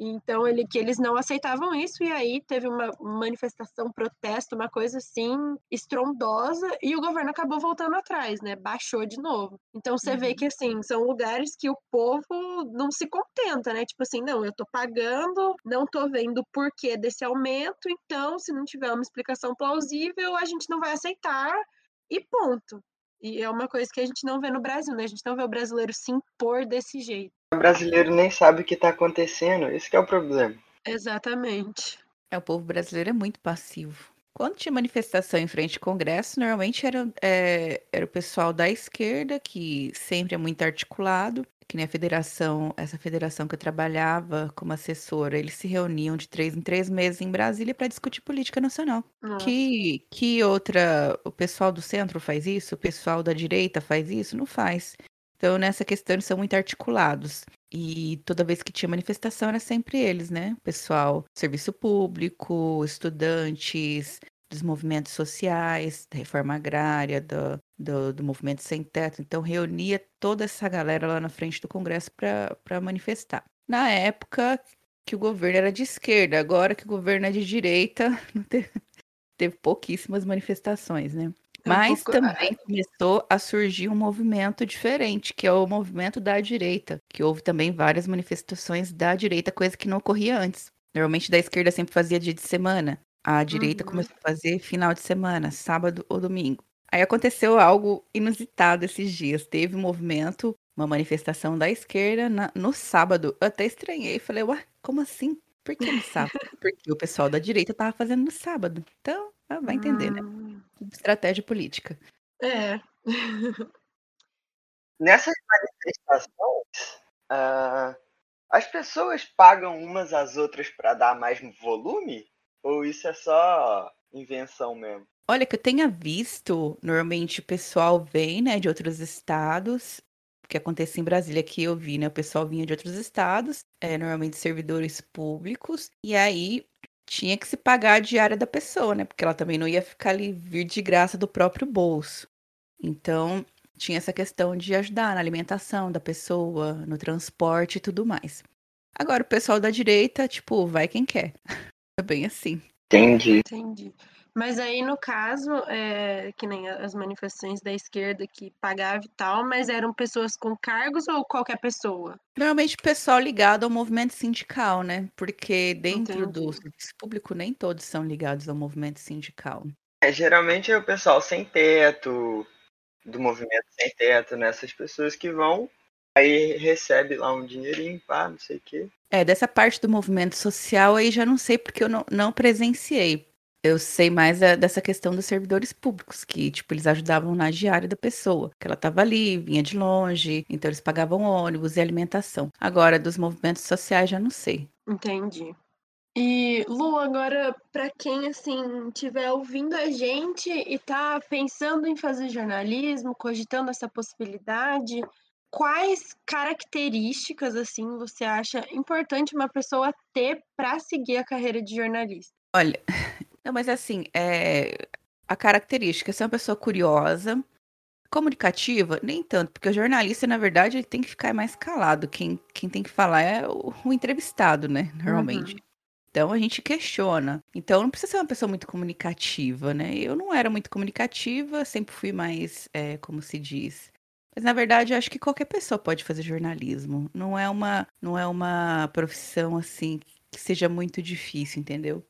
Então, ele, que eles não aceitavam isso, e aí teve uma manifestação, protesto, uma coisa assim, estrondosa, e o governo acabou voltando atrás, né? Baixou de novo. Então, você uhum. vê que, assim, são lugares que o povo não se contenta, né? Tipo assim, não, eu tô pagando, não tô vendo o porquê desse aumento, então, se não tiver uma explicação plausível, a gente não vai aceitar, e ponto. E é uma coisa que a gente não vê no Brasil, né? A gente não vê o brasileiro se impor desse jeito. O brasileiro nem sabe o que está acontecendo, esse é o problema. Exatamente. É, o povo brasileiro é muito passivo. Quando tinha manifestação em frente ao Congresso, normalmente era, é, era o pessoal da esquerda, que sempre é muito articulado, que nem a federação, essa federação que eu trabalhava como assessora, eles se reuniam de três em três meses em Brasília para discutir política nacional. Que, que outra, o pessoal do centro faz isso? O pessoal da direita faz isso? Não faz. Então, nessa questão, eles são muito articulados. E toda vez que tinha manifestação, era sempre eles, né? Pessoal, serviço público, estudantes, dos movimentos sociais, da reforma agrária, do, do, do movimento sem teto. Então, reunia toda essa galera lá na frente do Congresso para manifestar. Na época que o governo era de esquerda, agora que o governo é de direita, *laughs* teve, teve pouquíssimas manifestações, né? É Mas também começou a surgir um movimento diferente, que é o movimento da direita, que houve também várias manifestações da direita, coisa que não ocorria antes. Normalmente da esquerda sempre fazia dia de semana. A direita uhum. começou a fazer final de semana, sábado ou domingo. Aí aconteceu algo inusitado esses dias. Teve um movimento, uma manifestação da esquerda na, no sábado. Eu até estranhei, falei, ué, como assim? Por que no sábado? *laughs* Porque o pessoal da direita tava fazendo no sábado. Então, ah, vai entender, né? Hum. Estratégia política. É. *laughs* Nessas manifestações, uh, as pessoas pagam umas às outras para dar mais volume? Ou isso é só invenção mesmo? Olha, que eu tenha visto, normalmente o pessoal vem, né, de outros estados, que acontecia em Brasília que eu vi, né, o pessoal vinha de outros estados, é, normalmente servidores públicos, e aí tinha que se pagar a diária da pessoa, né? Porque ela também não ia ficar ali vir de graça do próprio bolso. Então, tinha essa questão de ajudar na alimentação da pessoa, no transporte e tudo mais. Agora, o pessoal da direita, tipo, vai quem quer. É bem assim. Entendi. Entendi. Mas aí, no caso, é, que nem as manifestações da esquerda que pagava e tal, mas eram pessoas com cargos ou qualquer pessoa? Normalmente pessoal ligado ao movimento sindical, né? Porque dentro do serviço público nem todos são ligados ao movimento sindical. É, geralmente é o pessoal sem teto, do movimento sem teto, né? Essas pessoas que vão, aí recebe lá um dinheirinho, pá, não sei o quê. É, dessa parte do movimento social aí já não sei porque eu não, não presenciei. Eu sei mais da- dessa questão dos servidores públicos, que, tipo, eles ajudavam na diária da pessoa, que ela estava ali, vinha de longe, então eles pagavam ônibus e alimentação. Agora, dos movimentos sociais, já não sei. Entendi. E, Lu, agora, para quem, assim, estiver ouvindo a gente e tá pensando em fazer jornalismo, cogitando essa possibilidade, quais características, assim, você acha importante uma pessoa ter para seguir a carreira de jornalista? Olha, *laughs* não, mas assim, é, a característica, ser uma pessoa curiosa, comunicativa, nem tanto, porque o jornalista, na verdade, ele tem que ficar mais calado. Quem, quem tem que falar é o, o entrevistado, né? *laughs* Normalmente. Uhum. Então a gente questiona. Então não precisa ser uma pessoa muito comunicativa, né? Eu não era muito comunicativa, sempre fui mais, é, como se diz. Mas na verdade eu acho que qualquer pessoa pode fazer jornalismo. Não é uma, não é uma profissão assim que seja muito difícil, entendeu?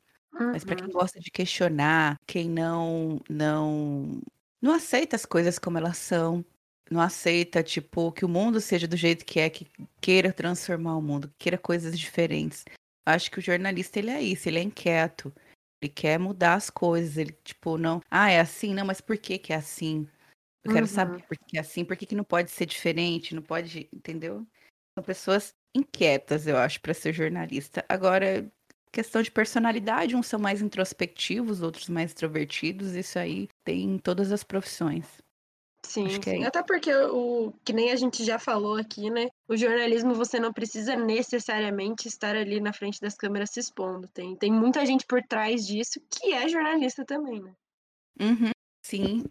Mas para Uhum. quem gosta de questionar, quem não não não aceita as coisas como elas são, não aceita tipo que o mundo seja do jeito que é, que queira transformar o mundo, que queira coisas diferentes. Acho que o jornalista ele é isso, ele é inquieto. Ele quer mudar as coisas, ele tipo não, ah, é assim, não, mas por que que é assim? Eu quero Uhum. saber por que é assim, por que que não pode ser diferente, não pode, entendeu? São pessoas inquietas, eu acho, para ser jornalista. Agora, questão de personalidade, uns são mais introspectivos, outros mais extrovertidos, isso aí tem em todas as profissões. Sim, que é sim. Até porque o que nem a gente já falou aqui, né? O jornalismo você não precisa necessariamente estar ali na frente das câmeras se expondo. Tem, tem muita gente por trás disso que é jornalista também, né? Uhum, sim,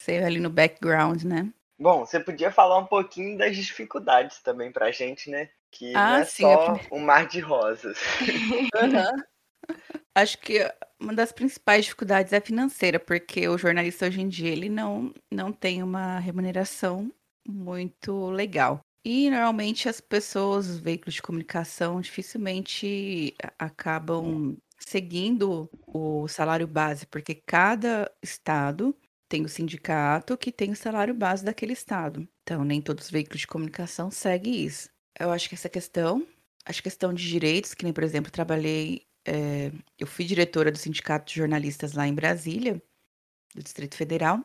ser ali no background, né? Bom, você podia falar um pouquinho das dificuldades também pra gente, né? Que não Ah, é sim, só um mar de rosas. *laughs* Acho que uma das principais dificuldades é financeira, porque o jornalista hoje em dia ele não, não tem uma remuneração muito legal. E normalmente as pessoas, os veículos de comunicação, dificilmente acabam seguindo o salário base, porque cada estado tem o sindicato que tem o salário base daquele estado. Então, nem todos os veículos de comunicação seguem isso. Eu acho que essa questão, acho questão de direitos, que nem, por exemplo, trabalhei é, eu fui diretora do Sindicato de Jornalistas lá em Brasília, do Distrito Federal,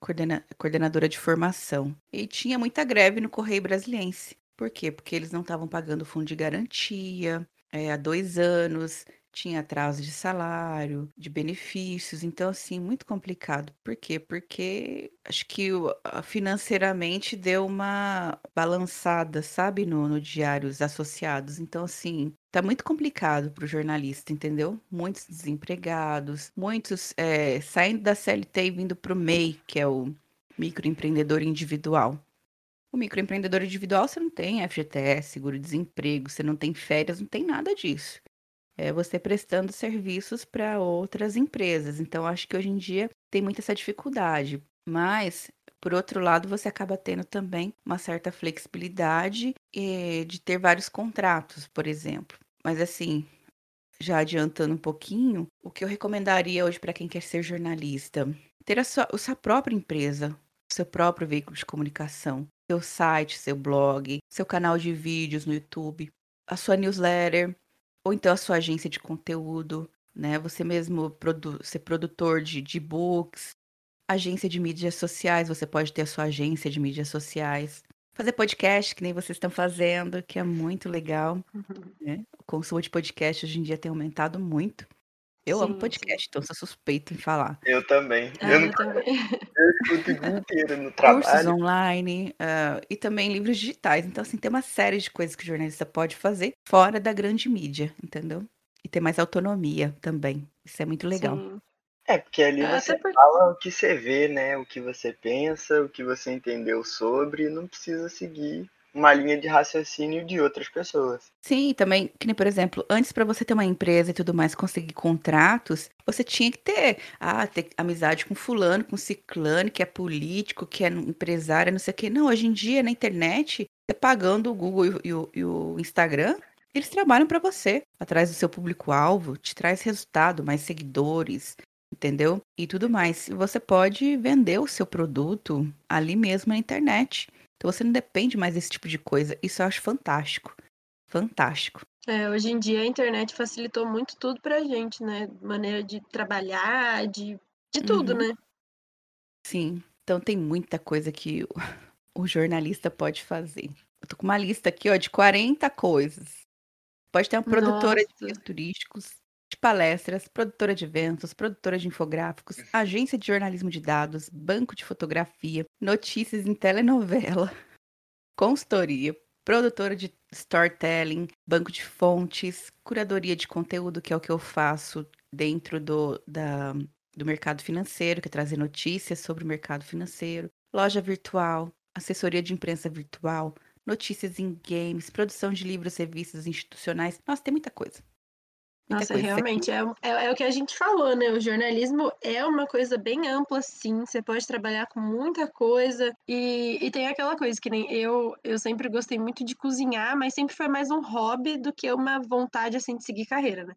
coordena- coordenadora de formação. E tinha muita greve no Correio Brasiliense. Por quê? Porque eles não estavam pagando fundo de garantia é, há dois anos, tinha atraso de salário, de benefícios, então, assim, muito complicado. Por quê? Porque acho que financeiramente deu uma balançada, sabe, no, no diários associados. Então, assim, tá muito complicado para o jornalista, entendeu? Muitos desempregados, muitos é, saindo da CLT e vindo para o MEI, que é o microempreendedor individual. O microempreendedor individual você não tem FGTS, seguro-desemprego, você não tem férias, não tem nada disso. É você prestando serviços para outras empresas. Então, acho que hoje em dia tem muita essa dificuldade. Mas, por outro lado, você acaba tendo também uma certa flexibilidade de ter vários contratos, por exemplo. Mas, assim, já adiantando um pouquinho, o que eu recomendaria hoje para quem quer ser jornalista? Ter a sua, a sua própria empresa, seu próprio veículo de comunicação, seu site, seu blog, seu canal de vídeos no YouTube, a sua newsletter, ou então a sua agência de conteúdo, né? Você mesmo produ ser produtor de, de books, agência de mídias sociais, você pode ter a sua agência de mídias sociais. Fazer podcast, que nem vocês estão fazendo, que é muito legal. Né? O consumo de podcast hoje em dia tem aumentado muito. Eu amo Sim, podcast, então sou suspeito em falar. Eu também. Ah, eu não eu também. *laughs* eu escuto o dia *laughs* inteiro no Cursos trabalho. online ah, e também livros digitais. Então, assim, tem uma série de coisas que o jornalista pode fazer fora da grande mídia, entendeu? e ter mais autonomia também. Isso é muito legal. Sim. É, porque ali É, você porque- fala o que você vê, né? O que você pensa, o que você entendeu sobre, e não precisa seguir uma linha de raciocínio de outras pessoas. Sim, também, que nem, por exemplo, antes para você ter uma empresa e tudo mais, conseguir contratos, você tinha que ter, ah, ter amizade com fulano, com ciclano, que é político, que é empresário, não sei o quê. Não, hoje em dia, na internet, você pagando o Google e o, e o- Instagram, eles trabalham para você, atrás do seu público-alvo, te traz resultado, mais seguidores, entendeu? E tudo mais. Você pode vender o seu produto ali mesmo na internet. Então você não depende mais desse tipo de coisa. Isso eu acho fantástico. Fantástico. É, hoje em dia a internet facilitou muito tudo pra gente, né? Maneira de trabalhar, de, de tudo, Uhum. né? Sim. Então tem muita coisa que o, o jornalista pode fazer. Eu tô com uma lista aqui, ó, de 40 coisas. Pode ter uma produtora de Nossa. guias turísticos, de palestras, produtora de eventos, produtora de infográficos, agência de jornalismo de dados, banco de fotografia, notícias em telenovela, *laughs* consultoria, produtora de storytelling, banco de fontes, curadoria de conteúdo, que é o que eu faço dentro do, da, do mercado financeiro, que é trazer notícias sobre o mercado financeiro, loja virtual, assessoria de imprensa virtual, notícias em games, produção de livros, revistas institucionais. Nossa, tem muita coisa. Nossa, realmente, é, é, é o que a gente falou, né? O jornalismo é uma coisa bem ampla, sim. Você pode trabalhar com muita coisa. E, e tem aquela coisa que nem eu, eu sempre gostei muito de cozinhar, mas sempre foi mais um hobby do que uma vontade, assim, de seguir carreira, né?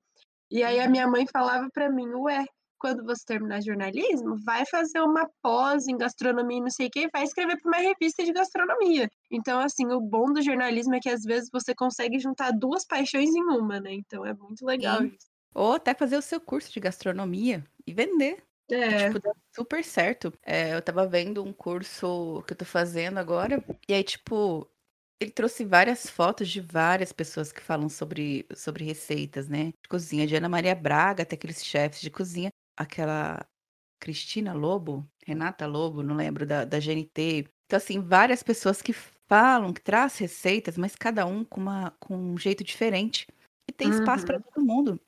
E aí a Uhum. minha mãe falava pra mim, ué, quando você terminar jornalismo, vai fazer uma pós em gastronomia e não sei o quê, e vai escrever para uma revista de gastronomia. Então, assim, o bom do jornalismo é que às vezes você consegue juntar duas paixões em uma, né? Então é muito legal Sim. isso. Ou até fazer o seu curso de gastronomia e vender. que, É, tipo, dá super certo. É, eu tava vendo um curso que eu tô fazendo agora, e aí, tipo, ele trouxe várias fotos de várias pessoas que falam sobre, sobre receitas, né? De cozinha, de Ana Maria Braga, até aqueles chefes de cozinha. Aquela Cristina Lobo, Renata Lobo, não lembro, da, da GNT. Então, assim, várias pessoas que falam, que traz receitas, mas cada um com, uma, com um jeito diferente. E tem espaço para Uhum. todo mundo.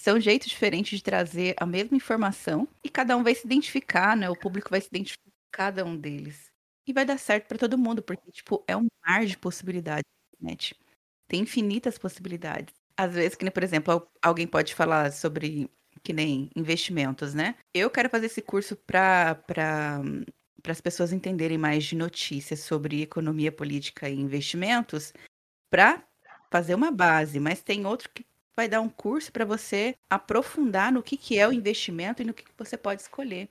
São jeitos diferentes de trazer a mesma informação e cada um vai se identificar, né? O público vai se identificar com cada um deles. E vai dar certo para todo mundo, porque, tipo, é um mar de possibilidades na internet. Tem infinitas possibilidades. Às vezes, que por exemplo, al- alguém pode falar sobre, que nem investimentos, né? Eu quero fazer esse curso para para as pessoas entenderem mais de notícias sobre economia política e investimentos, para fazer uma base, mas tem outro que vai dar um curso para você aprofundar no que, que é o investimento e no que, que você pode escolher.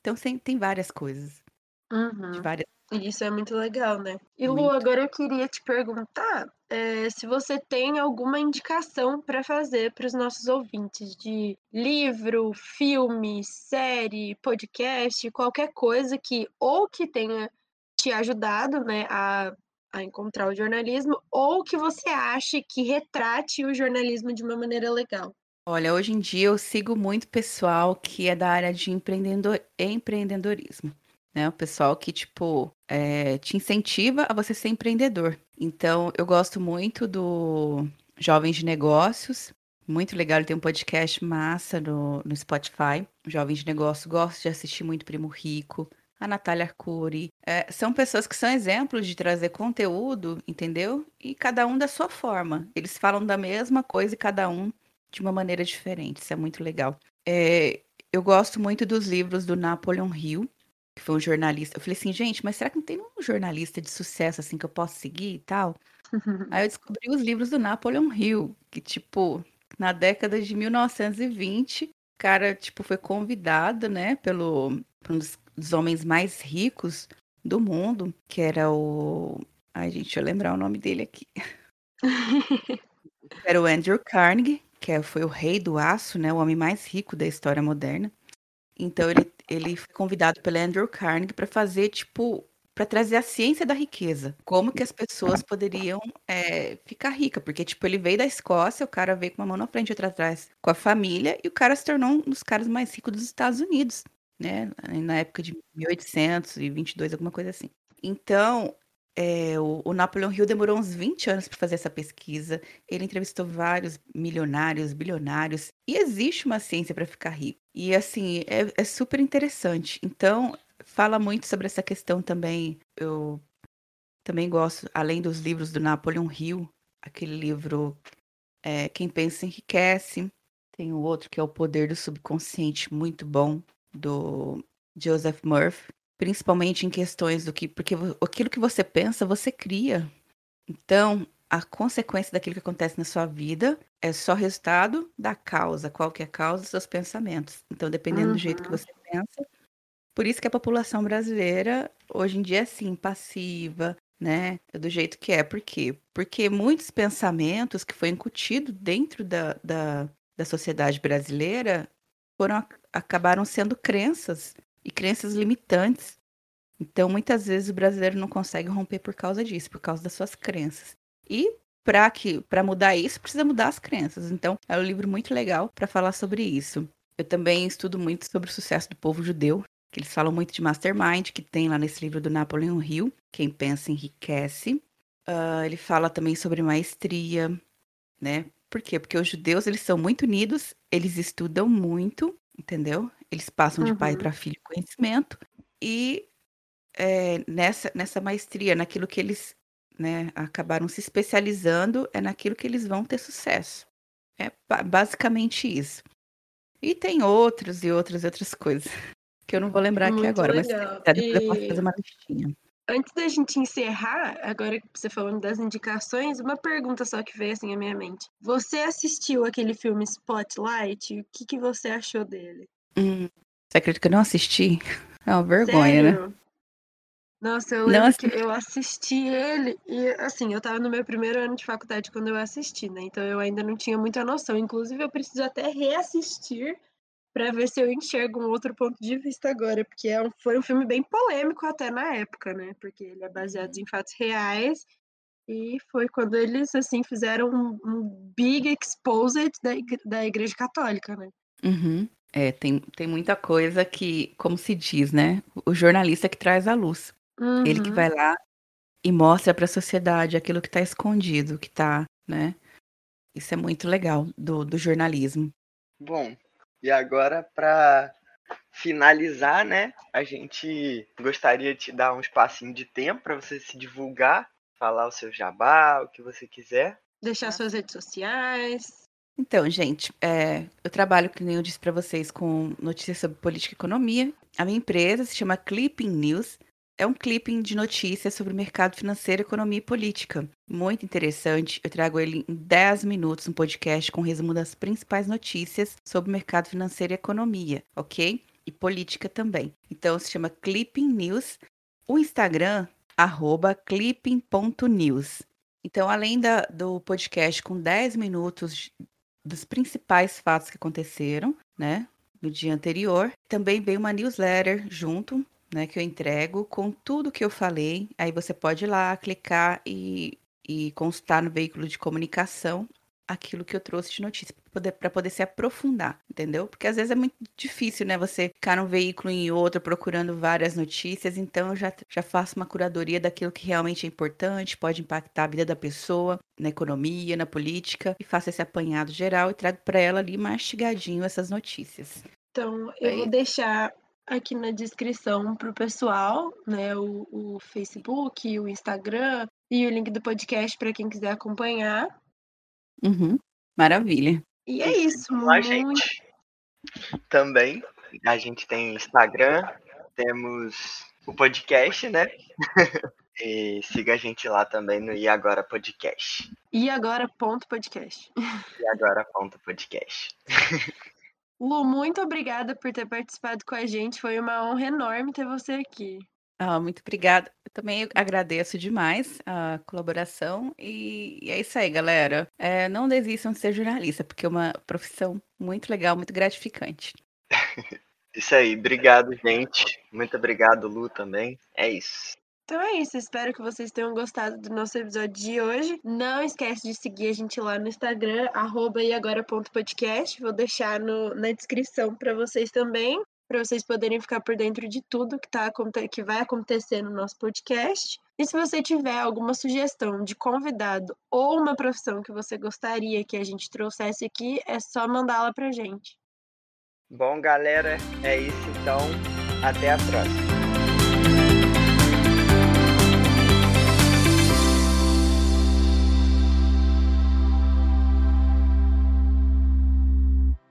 Então, tem, tem várias coisas, de uhum. várias. E Isso é muito legal, né? E Lu, Muito. agora eu queria te perguntar eh, se você tem alguma indicação para fazer para os nossos ouvintes de livro, filme, série, podcast, qualquer coisa que ou que tenha te ajudado, né, a, a encontrar o jornalismo, ou que você ache que retrate o jornalismo de uma maneira legal. Olha, hoje em dia eu sigo muito pessoal que é da área de empreendedor, empreendedorismo, né? O pessoal que, tipo, é, te incentiva a você ser empreendedor. Então, eu gosto muito do Jovens de Negócios, muito legal, ele tem um podcast massa no, no Spotify, Jovens de Negócios, gosto de assistir muito Primo Rico, a Natália Arcuri. É, são pessoas que são exemplos de trazer conteúdo, entendeu? E cada um da sua forma. Eles falam da mesma coisa e cada um de uma maneira diferente. Isso é muito legal. É, eu gosto muito dos livros do Napoleon Hill, que foi um jornalista. Eu falei assim, gente, mas será que não tem um jornalista de sucesso assim que eu posso seguir e tal? *laughs* Aí eu descobri os livros do Napoleon Hill, que, tipo, na década de 1920, o cara, tipo, foi convidado, né, pelo por um dos, dos homens mais ricos do mundo, que era o. Ai, gente, deixa eu lembrar o nome dele aqui. *laughs* Era o Andrew Carnegie, que é- foi o rei do aço, né, o homem mais rico da história moderna. Então ele, ele foi convidado pelo Andrew Carnegie para fazer, tipo, para trazer a ciência da riqueza. Como que as pessoas poderiam é, ficar ricas. Porque, tipo, ele veio da Escócia, o cara veio com uma mão na frente e outra atrás com a família, e o cara se tornou um dos caras mais ricos dos Estados Unidos, né? Na época de 1822, alguma coisa assim. Então, é, o, o Napoleon Hill demorou uns 20 anos para fazer essa pesquisa. Ele entrevistou vários milionários, bilionários. E existe uma ciência para ficar rico. E assim, é, é super interessante. Então, fala muito sobre essa questão também. Eu também gosto, além dos livros do Napoleon Hill, aquele livro é, Quem Pensa Enriquece. Tem o outro que é O Poder do Subconsciente, muito bom, do Joseph Murphy. Principalmente em questões do que. Porque aquilo que você pensa, você cria. Então, a consequência daquilo que acontece na sua vida é só resultado da causa. Qual que é a causa dos seus pensamentos. Então, dependendo uhum. do jeito que você pensa. Por isso que a população brasileira, hoje em dia, é assim, passiva, né? É do jeito que é. Por quê? Porque muitos pensamentos que foi incutido dentro da, da, da sociedade brasileira foram acabaram sendo crenças e crenças limitantes. Então, muitas vezes o brasileiro não consegue romper por causa disso, por causa das suas crenças. E para que para mudar isso, precisa mudar as crenças. Então, é um livro muito legal para falar sobre isso. Eu também estudo muito sobre o sucesso do povo judeu, que eles falam muito de mastermind, que tem lá nesse livro do Napoleon Hill, Quem Pensa Enriquece. Uh, ele fala também sobre maestria, né? Por quê? Porque os judeus, eles são muito unidos, eles estudam muito, entendeu? Eles passam de pai uhum. para filho conhecimento e é, nessa, nessa maestria, naquilo que eles né, acabaram se especializando, é naquilo que eles vão ter sucesso. É basicamente isso. E tem outros e outras outras coisas que eu não vou lembrar Muito aqui agora, legal. mas depois e... eu posso fazer uma listinha. Antes da gente encerrar, agora que você falando das indicações, uma pergunta só que veio assim à minha mente. Você assistiu aquele filme Spotlight? O que, que você achou dele? Hum, você acredita que eu não assisti? É uma vergonha, né? Sério? né? Nossa, eu lembro que eu assisti ele e assim, eu tava no meu primeiro ano de faculdade quando eu assisti, né? Então eu ainda não tinha muita noção. Inclusive, eu preciso até reassistir para ver se eu enxergo um outro ponto de vista agora, porque é um, foi um filme bem polêmico até na época, né? Porque ele é baseado uhum. em fatos reais e foi quando eles assim fizeram um, um big exposed da, da Igreja Católica, né? Uhum. É, tem, tem muita coisa que, como se diz, né? O jornalista que traz a luz. Uhum. Ele que vai uhum. lá e mostra para a sociedade aquilo que está escondido, que está, né? Isso é muito legal do, do jornalismo. Bom, e agora, para finalizar, né, a gente gostaria de te dar um espacinho de tempo para você se divulgar, falar o seu jabá, o que você quiser. Deixar suas redes sociais. Então, gente, é, eu trabalho, que nem eu disse para vocês, com notícias sobre política e economia. A minha empresa se chama Clipping News é um clipping de notícias sobre o mercado financeiro, economia e política. Muito interessante. Eu trago ele em 10 minutos, um podcast com resumo das principais notícias sobre o mercado financeiro e economia, ok? E política também. Então se chama Clipping News. O Instagram, arroba clipping.news. Então, além da, do podcast com 10 minutos dos principais fatos que aconteceram, né? No dia anterior, também veio uma newsletter junto, né, que eu entrego com tudo que eu falei. Aí você pode ir lá, clicar e, e constar no veículo de comunicação aquilo que eu trouxe de notícia para poder, poder se aprofundar, entendeu? Porque às vezes é muito difícil, né? Você ficar num veículo em outro procurando várias notícias, então eu já, já faço uma curadoria daquilo que realmente é importante, pode impactar a vida da pessoa, na economia, na política, e faço esse apanhado geral e trago para ela ali mastigadinho essas notícias. Então, eu Aí. vou deixar aqui na descrição para o pessoal, né? O, o Facebook, o Instagram e o link do podcast para quem quiser acompanhar. Uhum. Maravilha. E é isso. Com a gente. Também a gente tem Instagram, temos o podcast, né? *laughs* e siga a gente lá também no E Agora Podcast. E agora ponto podcast. E agora ponto podcast. *laughs* Lu, muito obrigada por ter participado com a gente. Foi uma honra enorme ter você aqui. Ah, muito obrigada. Eu também agradeço demais a colaboração. E, e é isso aí, galera. É, não desistam de ser jornalista, porque é uma profissão muito legal, muito gratificante. *laughs* isso aí. Obrigado, gente. Muito obrigado, Lu, também. É isso. Então é isso, espero que vocês tenham gostado do nosso episódio de hoje. Não esquece de seguir a gente lá no Instagram, arroba Vou deixar no, na descrição para vocês também. para vocês poderem ficar por dentro de tudo que, tá, que vai acontecer no nosso podcast. E se você tiver alguma sugestão de convidado ou uma profissão que você gostaria que a gente trouxesse aqui, é só mandá-la pra gente. Bom, galera, é isso então. Até a próxima.